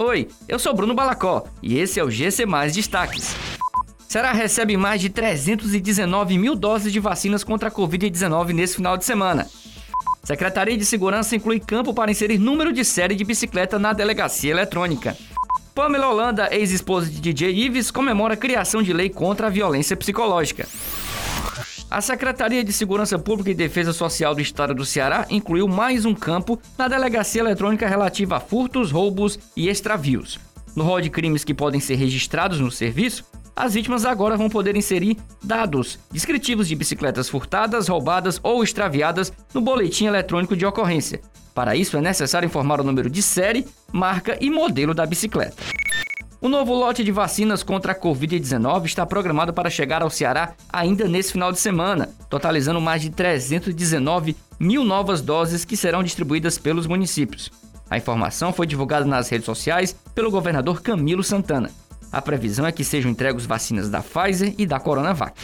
Oi, eu sou Bruno Balacó e esse é o GC Mais Destaques. Ceará recebe mais de 319 mil doses de vacinas contra a Covid-19 nesse final de semana. Secretaria de Segurança inclui campo para inserir número de série de bicicleta na delegacia eletrônica. Pamela Holanda, ex-esposa de DJ Ives, comemora a criação de lei contra a violência psicológica. A Secretaria de Segurança Pública e Defesa Social do Estado do Ceará incluiu mais um campo na delegacia eletrônica relativa a furtos, roubos e extravios. No rol de crimes que podem ser registrados no serviço, as vítimas agora vão poder inserir dados descritivos de bicicletas furtadas, roubadas ou extraviadas no boletim eletrônico de ocorrência. Para isso é necessário informar o número de série, marca e modelo da bicicleta. O novo lote de vacinas contra a Covid-19 está programado para chegar ao Ceará ainda nesse final de semana, totalizando mais de 319 mil novas doses que serão distribuídas pelos municípios. A informação foi divulgada nas redes sociais pelo governador Camilo Santana. A previsão é que sejam entregues vacinas da Pfizer e da Coronavac.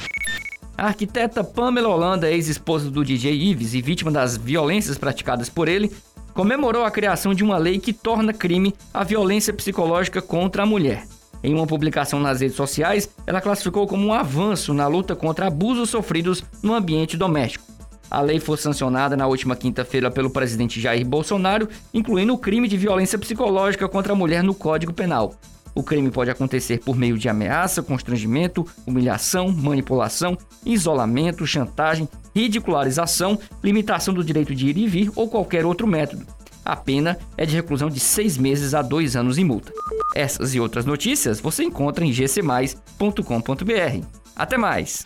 A arquiteta Pamela Holanda, ex-esposa do DJ Ives e vítima das violências praticadas por ele, comemorou a criação de uma lei que torna crime a violência psicológica contra a mulher. Em uma publicação nas redes sociais, ela classificou como um avanço na luta contra abusos sofridos no ambiente doméstico. A lei foi sancionada na última quinta-feira pelo presidente Jair Bolsonaro, incluindo o crime de violência psicológica contra a mulher no Código Penal. O crime pode acontecer por meio de ameaça, constrangimento, humilhação, manipulação, isolamento, chantagem, ridicularização, limitação do direito de ir e vir ou qualquer outro método. A pena é de reclusão de seis meses a dois anos em multa. Essas e outras notícias você encontra em gcmais.com.br. Até mais!